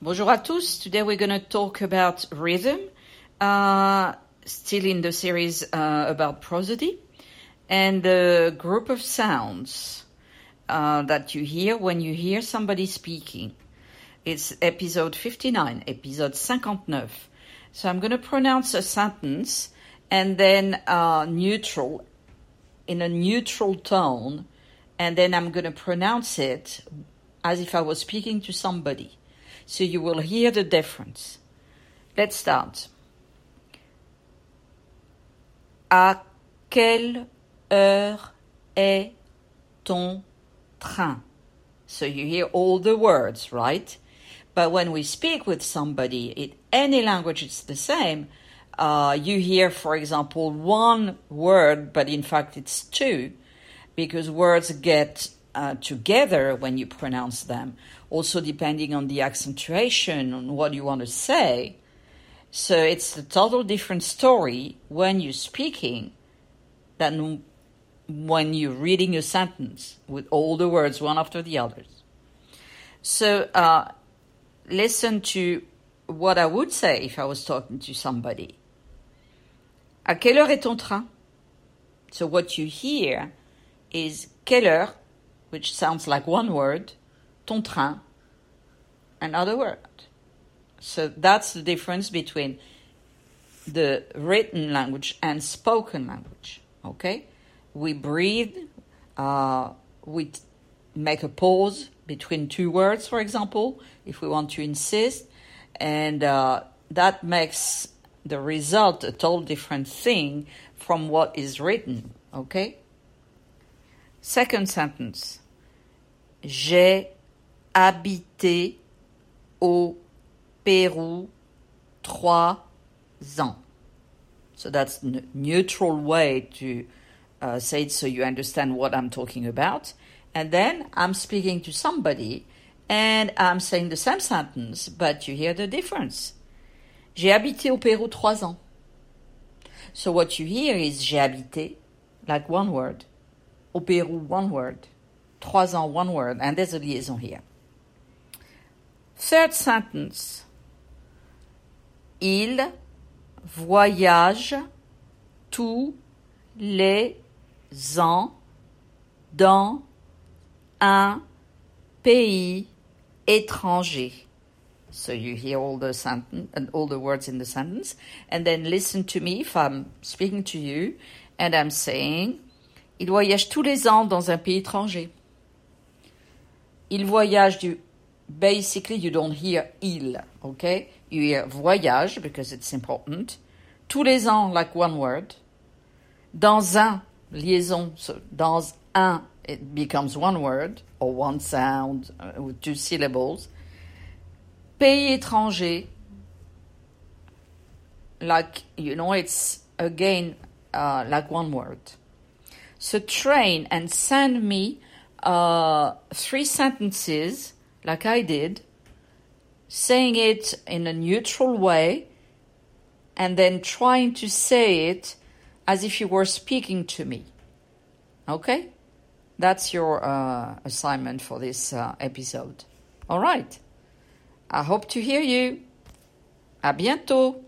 Bonjour à tous. Today we're going to talk about rhythm, uh, still in the series uh, about prosody, and the group of sounds uh, that you hear when you hear somebody speaking. It's episode 59, episode 59. So I'm going to pronounce a sentence and then uh, neutral, in a neutral tone, and then I'm going to pronounce it as if I was speaking to somebody. So you will hear the difference. Let's start. À quelle heure est ton train? So you hear all the words, right? But when we speak with somebody in any language, it's the same. Uh, you hear, for example, one word, but in fact it's two, because words get uh, together when you pronounce them. Also, depending on the accentuation, on what you want to say. So it's a total different story when you're speaking than when you're reading a sentence with all the words one after the others. So uh, listen to what I would say if I was talking to somebody. À quelle heure est ton train? So what you hear is quelle heure, which sounds like one word, ton train, another word. So that's the difference between the written language and spoken language. Okay? We breathe, uh, we make a pause between two words, for example, if we want to insist, and uh, that makes the result a total different thing from what is written. Okay? Second sentence. J'ai habité au Pérou trois ans. So that's a neutral way to uh, say it so you understand what I'm talking about. And then I'm speaking to somebody and I'm saying the same sentence, but you hear the difference. J'ai habité au Pérou trois ans. So what you hear is j'ai habité, like one word. Au Pérou, one word. Trois ans, one word. And there's a liaison here. Third sentence. Il voyage tous les ans dans un pays étranger. So you hear all the sentence and all the words in the sentence, and then listen to me if I'm speaking to you, and I'm saying, il voyage tous les ans dans un pays étranger. Il voyage du basically you don't hear il, okay? You hear voyage because it's important. Tous les ans, like one word. Dans un, liaison, so dans un, it becomes one word or one sound uh, with two syllables. Pays étranger, like, you know, it's again uh, like one word. So train and send me uh, three sentences like I did, saying it in a neutral way, and then trying to say it as if you were speaking to me. Okay? That's your uh, assignment for this uh, episode. All right. I hope to hear you. À bientôt.